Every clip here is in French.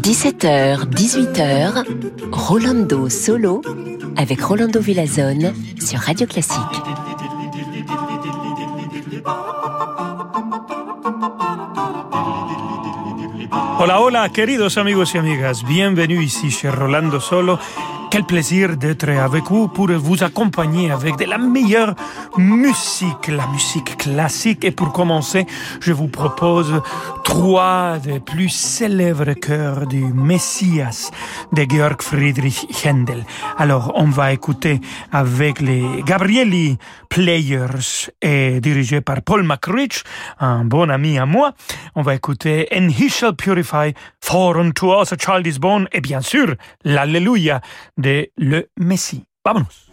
17h, 18h, Rolando Solo avec Rolando Villazone sur Radio Classique. Hola, hola, queridos amigos y amigas. Bienvenue ici chez Rolando Solo quel plaisir d'être avec vous pour vous accompagner avec de la meilleure musique, la musique classique. Et pour commencer, je vous propose trois des plus célèbres chœurs du Messias de Georg Friedrich Händel. Alors, on va écouter avec les Gabrieli Players et dirigé par Paul McRitch, un bon ami à moi. On va écouter And He Shall Purify, For unto Us a Child is Born et bien sûr l'Alléluia de le Messie. Vámonos.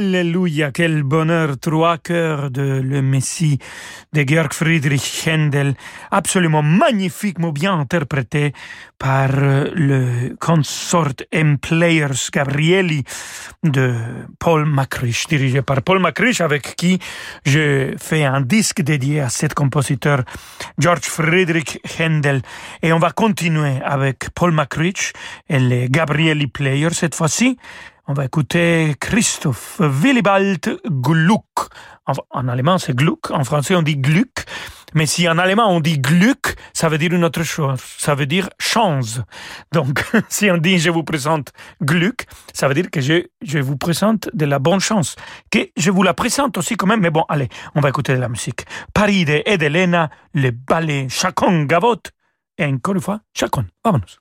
Alléluia, quel bonheur, trois chœurs de Le Messie de Georg Friedrich Händel, absolument magnifiquement bien interprété par euh, le consort M Players Gabrieli de Paul Macrich, dirigé par Paul Macrich, avec qui je fais un disque dédié à cet compositeur Georg Friedrich Händel. Et on va continuer avec Paul Macrich et les Gabrieli Players cette fois-ci. On va écouter Christoph Willibald Gluck. En, allemand, c'est Gluck. En français, on dit Gluck. Mais si en allemand, on dit Gluck, ça veut dire une autre chose. Ça veut dire chance. Donc, si on dit je vous présente Gluck, ça veut dire que je, je vous présente de la bonne chance. Que je vous la présente aussi quand même. Mais bon, allez, on va écouter de la musique. Paride et Elena, le ballet Chacon Gavot. Et encore une fois, Chacon. Vamonos.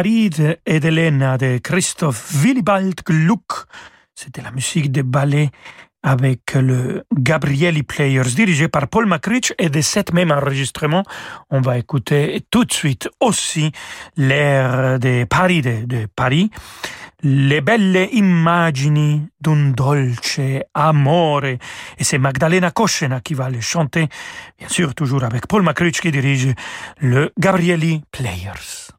Paris et d'Elena de Christoph Willibald Gluck. C'était la musique de ballet avec le Gabrieli Players dirigé par Paul Macrich et de cet même enregistrement, on va écouter tout de suite aussi l'air de Paris de, Paris le belle immagini d'un dolce amore. Et c'est Magdalena Koschena qui va le chanter, bien sûr toujours avec Paul Macrich qui dirige le Gabrieli Players.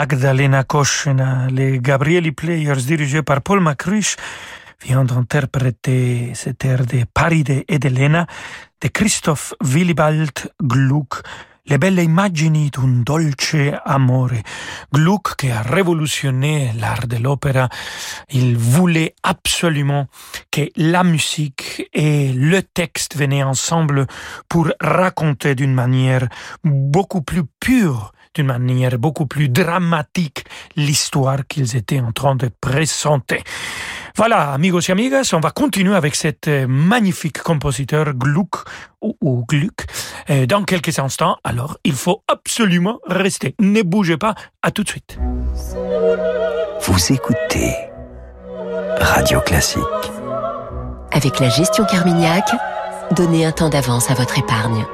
Magdalena Koschena, les Gabrieli Players dirigés par Paul Macruch vient d'interpréter cet air de Paride et d'Elena de Christoph Willibald Gluck, le belle immagini d'un dolce amore. Gluck, qui a révolutionné l'art de l'opéra, il voulait absolument que la musique et le texte venaient ensemble pour raconter d'une manière beaucoup plus pure d'une manière beaucoup plus dramatique l'histoire qu'ils étaient en train de présenter. Voilà, amigos et amigas, on va continuer avec cet euh, magnifique compositeur Gluck ou, Gluck euh, dans quelques instants. Alors, il faut absolument rester. Ne bougez pas. À tout de suite. Vous écoutez Radio Classique. Avec la gestion Carmignac, donnez un temps d'avance à votre épargne.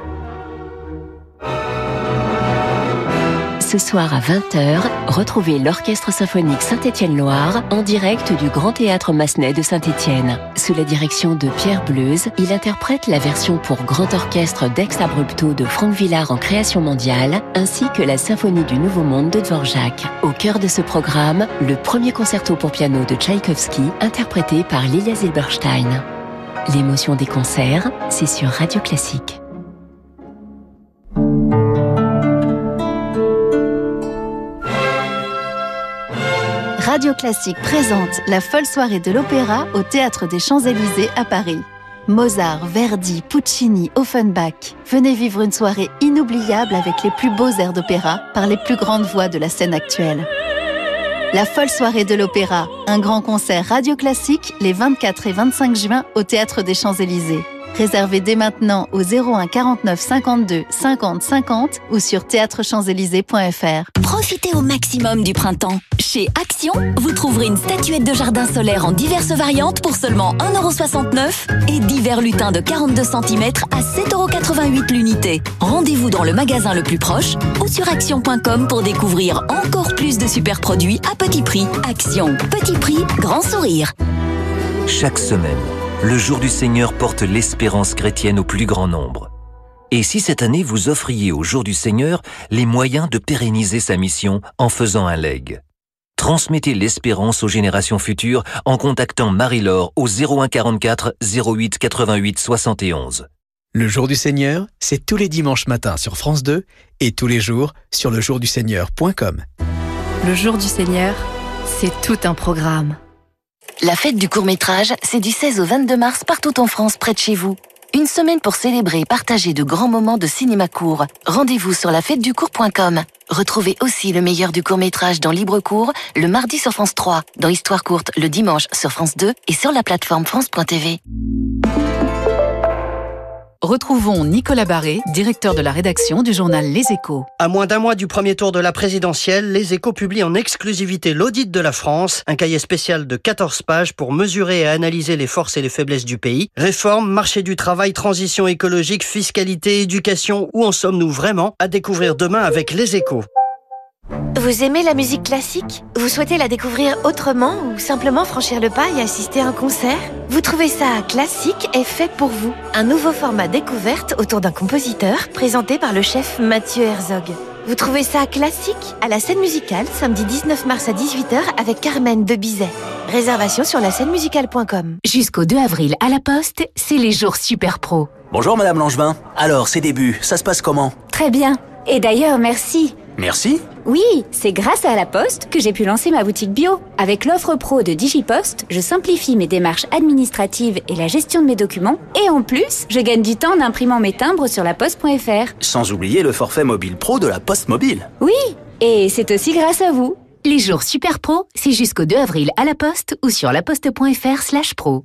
Ce soir à 20h, retrouvez l'Orchestre symphonique Saint-Étienne-Loire en direct du Grand Théâtre Massenet de Saint-Étienne. Sous la direction de Pierre Bleuze, il interprète la version pour grand orchestre d'Ex Abrupto de Franck Villard en création mondiale, ainsi que la Symphonie du Nouveau Monde de Dvorak. Au cœur de ce programme, le premier concerto pour piano de Tchaïkovski, interprété par Lilia Zilberstein. L'émotion des concerts, c'est sur Radio Classique. Radio Classique présente la folle soirée de l'opéra au Théâtre des Champs-Élysées à Paris. Mozart, Verdi, Puccini, Offenbach. Venez vivre une soirée inoubliable avec les plus beaux airs d'opéra par les plus grandes voix de la scène actuelle. La folle soirée de l'opéra, un grand concert radio classique les 24 et 25 juin au Théâtre des Champs-Élysées. Réservez dès maintenant au 01 49 52 50 50 ou sur théâtrechamps-élysées.fr. Profitez au maximum du printemps. Chez Action, vous trouverez une statuette de jardin solaire en diverses variantes pour seulement 1,69€ et divers lutins de 42 cm à 7,88€ l'unité. Rendez-vous dans le magasin le plus proche ou sur action.com pour découvrir encore plus de super produits à petit prix. Action, petit prix, grand sourire. Chaque semaine, le jour du Seigneur porte l'espérance chrétienne au plus grand nombre. Et si cette année vous offriez au jour du Seigneur les moyens de pérenniser sa mission en faisant un leg Transmettez l'espérance aux générations futures en contactant Marie-Laure au 01 44 08 88 71. Le jour du Seigneur, c'est tous les dimanches matins sur France 2 et tous les jours sur lejourduseigneur.com. Le jour du Seigneur, c'est tout un programme. La fête du court-métrage, c'est du 16 au 22 mars partout en France, près de chez vous. Une semaine pour célébrer et partager de grands moments de cinéma court. Rendez-vous sur la fête du court.com. Retrouvez aussi le meilleur du court-métrage dans Libre Court le mardi sur France 3, dans Histoire courte le dimanche sur France 2 et sur la plateforme France.tv. Retrouvons Nicolas Barré, directeur de la rédaction du journal Les Échos. À moins d'un mois du premier tour de la présidentielle, Les Échos publient en exclusivité l'audit de la France, un cahier spécial de 14 pages pour mesurer et analyser les forces et les faiblesses du pays. Réforme, marché du travail, transition écologique, fiscalité, éducation, où en sommes-nous vraiment? À découvrir demain avec Les Échos. Vous aimez la musique classique? Vous souhaitez la découvrir autrement ou simplement franchir le pas et assister à un concert? Vous trouvez ça classique et fait pour vous Un nouveau format découverte autour d'un compositeur présenté par le chef Mathieu Herzog. Vous trouvez ça classique? À la scène musicale, samedi 19 mars à 18h avec Carmen de Bizet. Réservation sur la scène musicale.com. Jusqu'au 2 avril à la Poste, c'est les jours super pro. Bonjour Madame Langevin. Alors, ces débuts, ça se passe comment? Très bien. Et d'ailleurs, merci. Merci Oui, c'est grâce à la Poste que j'ai pu lancer ma boutique bio. Avec l'offre pro de DigiPost, je simplifie mes démarches administratives et la gestion de mes documents. Et en plus, je gagne du temps en imprimant mes timbres sur la poste.fr. Sans oublier le forfait mobile pro de la Poste Mobile. Oui, et c'est aussi grâce à vous. Les jours super pro, c'est jusqu'au 2 avril à la Poste ou sur laposte.fr slash pro.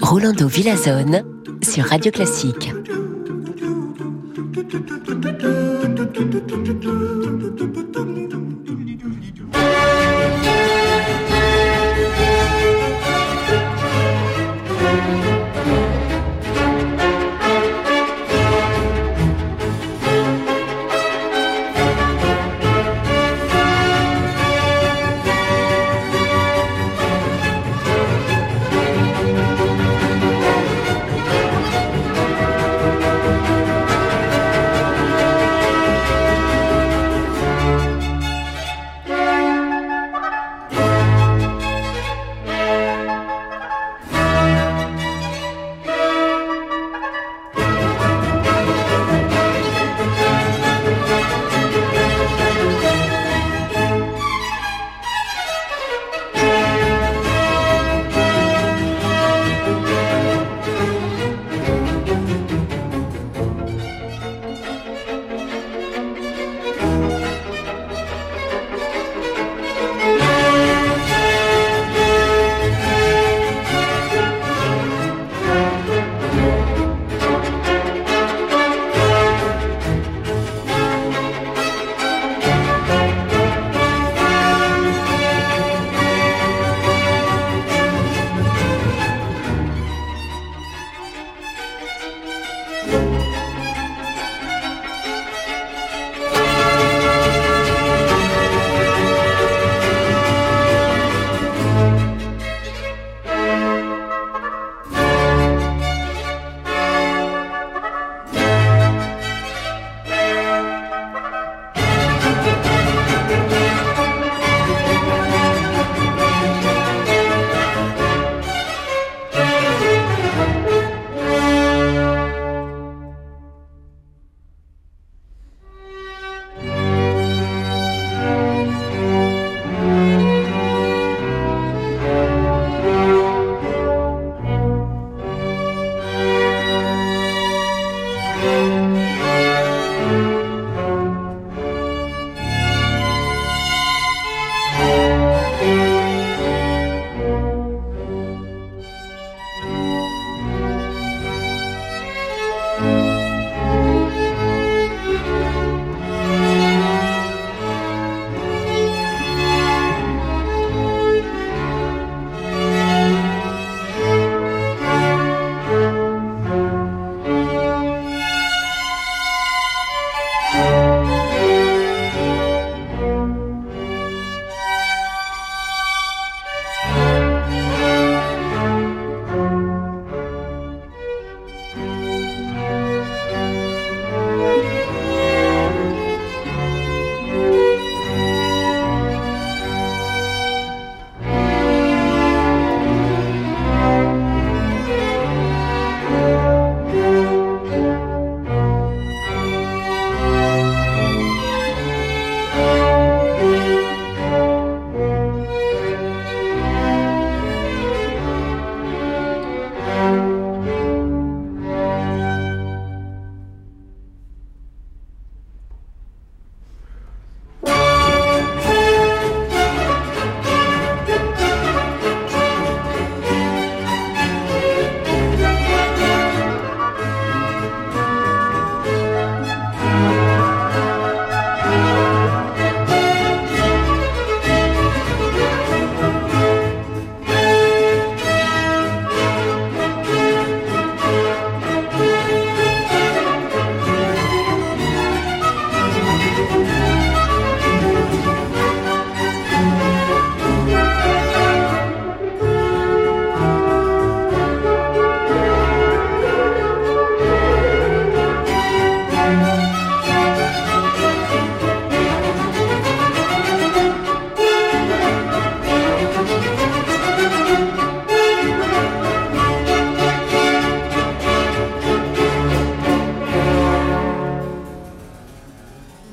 Rolando Villazone sur Radio Classique.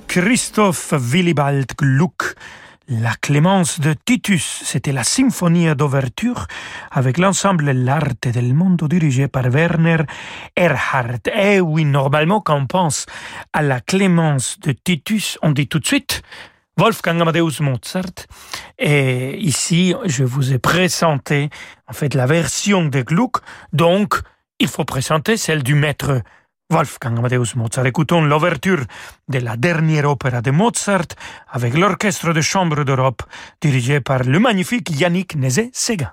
Christoph Willibald Gluck. La Clémence de Titus, c'était la symphonie d'ouverture avec l'ensemble L'Arte del Mondo dirigé par Werner Erhard. Eh oui, normalement, quand on pense à la Clémence de Titus, on dit tout de suite Wolfgang Amadeus Mozart. Et ici, je vous ai présenté, en fait, la version de Gluck. Donc, il faut présenter celle du maître Wolfgang Amadeus Mozart. Écoutons l'ouverture de la dernière opéra de Mozart avec l'Orchestre de chambre d'Europe dirigé par le magnifique Yannick Nézet-Séguin.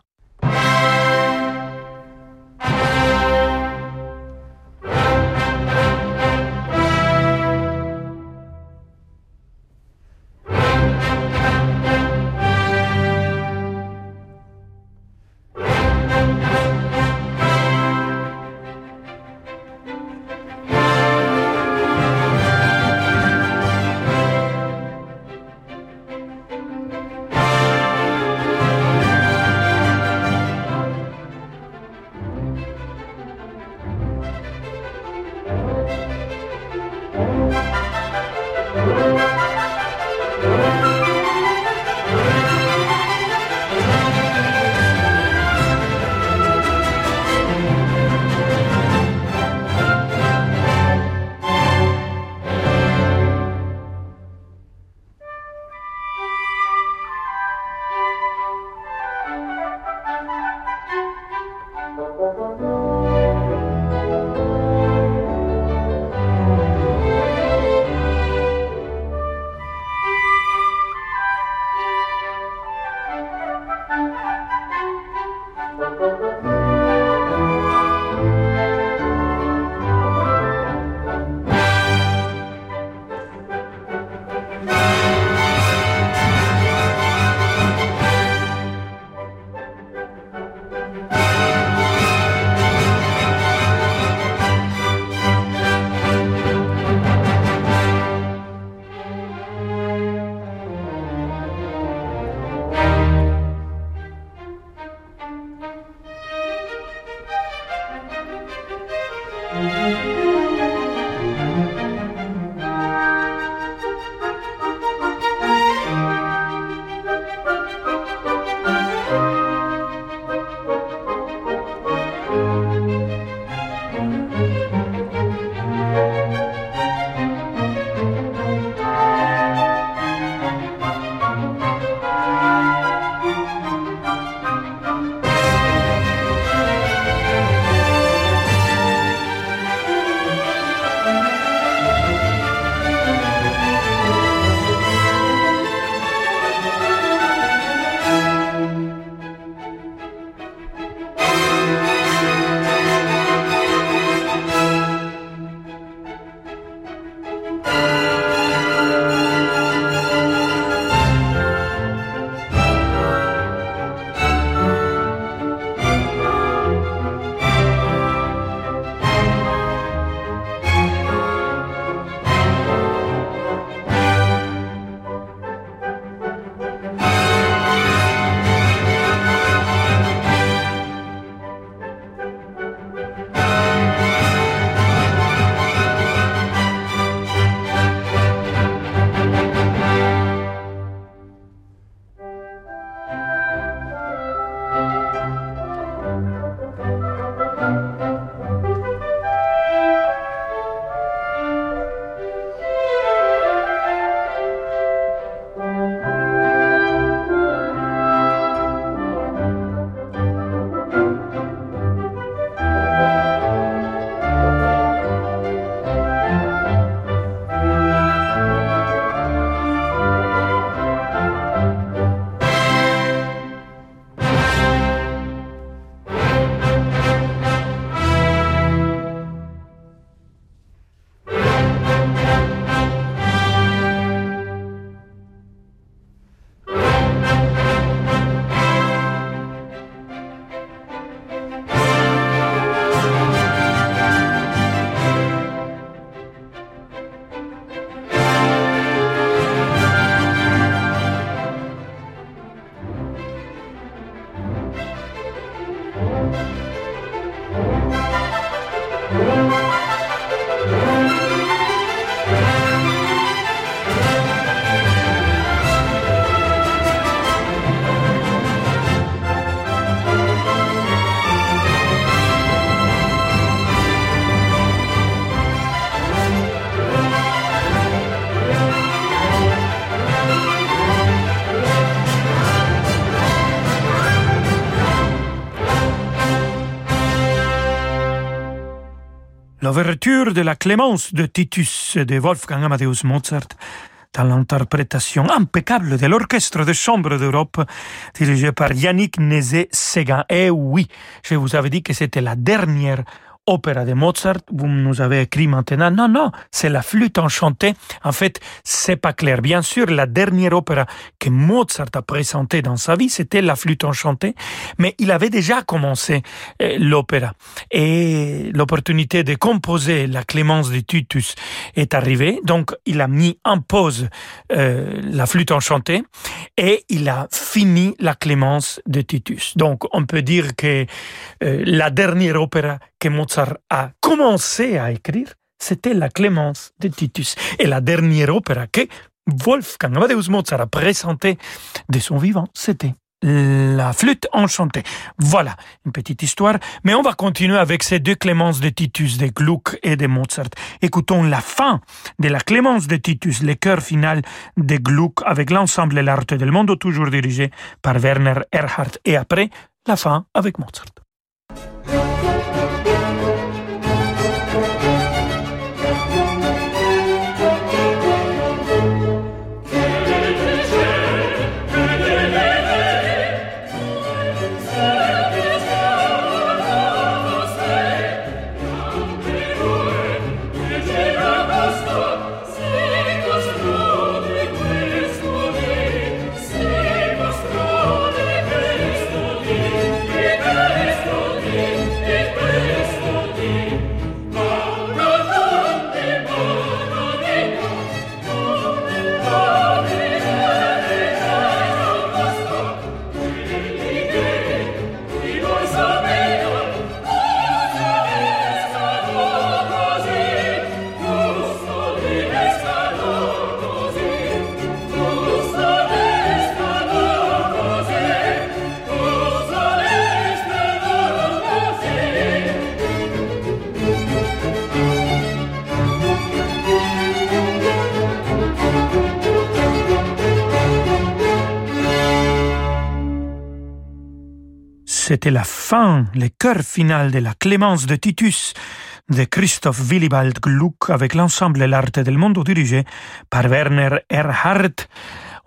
De la Clémence de Titus de Wolfgang Amadeus Mozart dans l'interprétation impeccable de l'Orchestre de Chambre d'Europe dirigé par Yannick Nézet-Séguin. Et oui, je vous avais dit que c'était la dernière opéra de Mozart, vous nous avez écrit maintenant, non, non, c'est la flûte enchantée. En fait, c'est pas clair. Bien sûr, la dernière opéra que Mozart a présentée dans sa vie, c'était la flûte enchantée, mais il avait déjà commencé euh, l'opéra. Et l'opportunité de composer la Clémence de Titus est arrivée, donc il a mis en pause euh, la flûte enchantée et il a fini la Clémence de Titus. Donc on peut dire que euh, la dernière opéra que Mozart a commencé à écrire, c'était la Clémence de Titus. Et la dernière opéra que Wolfgang Amadeus Mozart a présentée de son vivant, c'était la flûte enchantée. Voilà, une petite histoire. Mais on va continuer avec ces deux clémences de Titus, de Gluck et de Mozart. Écoutons la fin de la clémence de Titus, le cœur final de Gluck avec l'ensemble L'Arte del Mondo, toujours dirigé par Werner Erhardt. Et après, la fin avec Mozart. C'était la fin, le cœur final de la Clémence de Titus de Christoph Willibald Gluck avec l'ensemble L'Arte del Mondo dirigé par Werner Erhardt.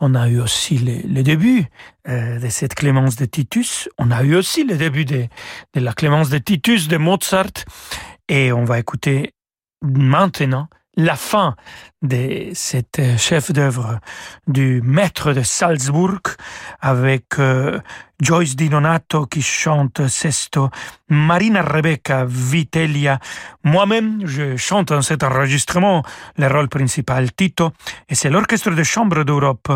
On a eu aussi le, début euh, de cette Clémence de Titus. On a eu aussi le début de, de la Clémence de Titus de Mozart. Et on va écouter maintenant la fin de cet euh, chef d'œuvre du maître de Salzbourg avec euh, Joyce Di Donato qui chante Sesto, Marina Rebecca Vitelia, moi-même je chante dans cet enregistrement le rôle principal Tito et c'est l'orchestre de chambre d'Europe,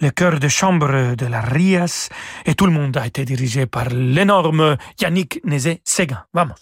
le chœur de chambre de la Rias et tout le monde a été dirigé par l'énorme Yannick Nézet-Séguin. Vamos!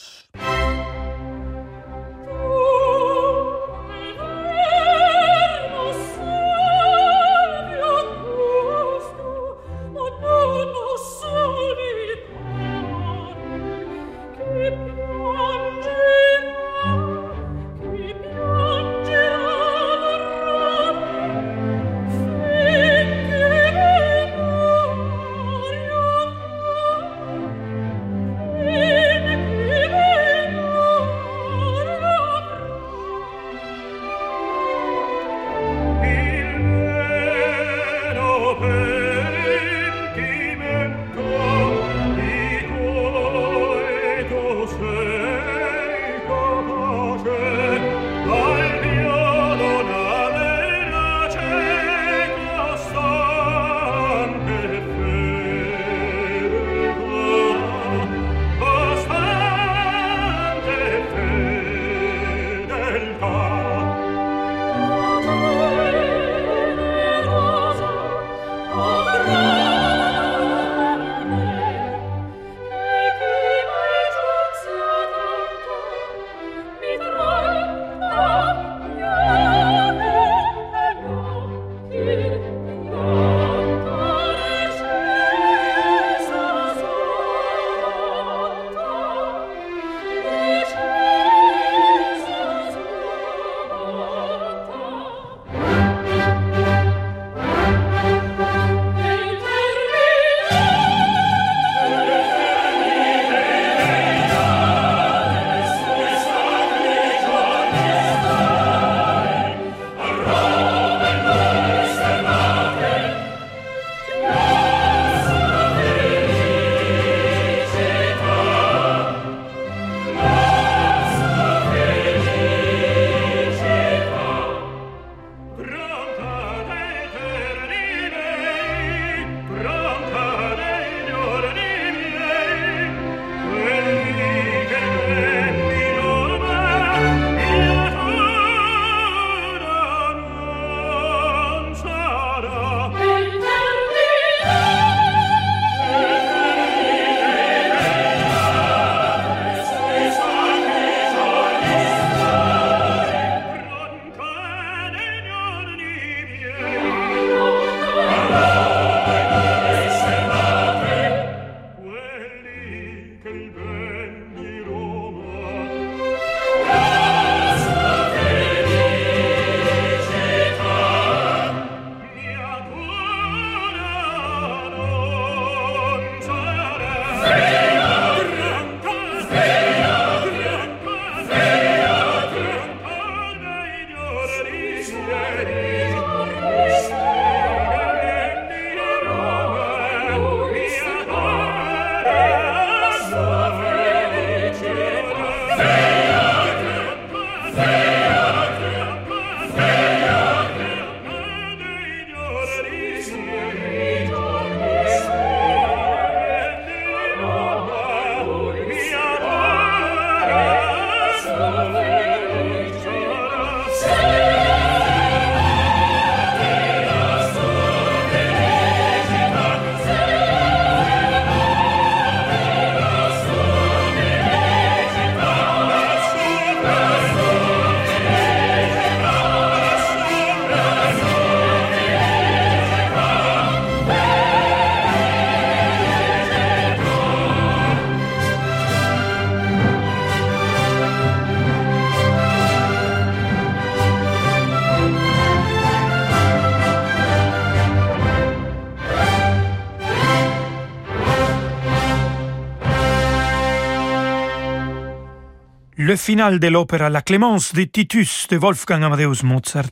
Le final de l'opéra La Clémence de Titus de Wolfgang Amadeus Mozart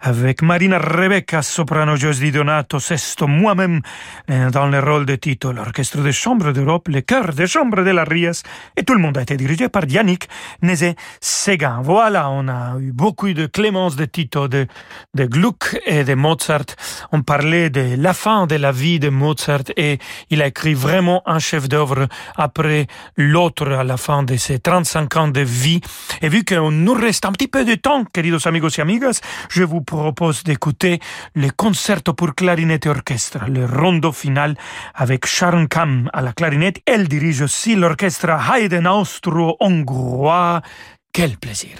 avec Marina Rebecca, soprano Josie Donato, Sesto, moi-même dans le rôle de Tito, l'orchestre de chambre d'Europe, le chœur de chambre de la Rias et tout le monde a été dirigé par Yannick Nézé-Séguin. Voilà, on a eu beaucoup de Clémence de Tito, de, de Gluck et de Mozart. On parlait de la fin de la vie de Mozart et il a écrit vraiment un chef d'œuvre après l'autre à la fin de ses 35 ans de vie. Et vu qu'on nous reste un petit peu de temps, queridos amigos y amigas, je vous propose d'écouter le concerto pour clarinette et orchestre, le rondo Final avec Sharon Kam à la clarinette. Elle dirige aussi l'orchestre Haydn austro-hongrois. Quel plaisir.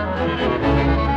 Música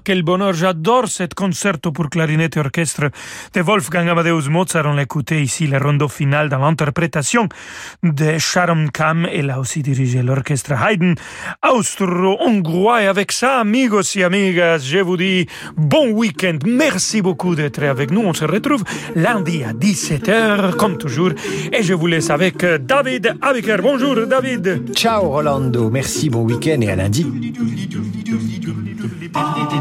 Ah, quel bonheur, j'adore cet concerto pour clarinette et orchestre de Wolfgang Amadeus Mozart. On l'écoutait ici, le rondeau final dans l'interprétation de Sharon Kam. Elle a aussi dirigé l'orchestre Haydn austro-hongrois. Et avec ça, amigos et amigas, je vous dis bon week-end. Merci beaucoup d'être avec nous. On se retrouve lundi à 17h, comme toujours. Et je vous laisse avec David Abiker. Bonjour, David. Ciao, Rolando. Merci, bon week-end et à lundi.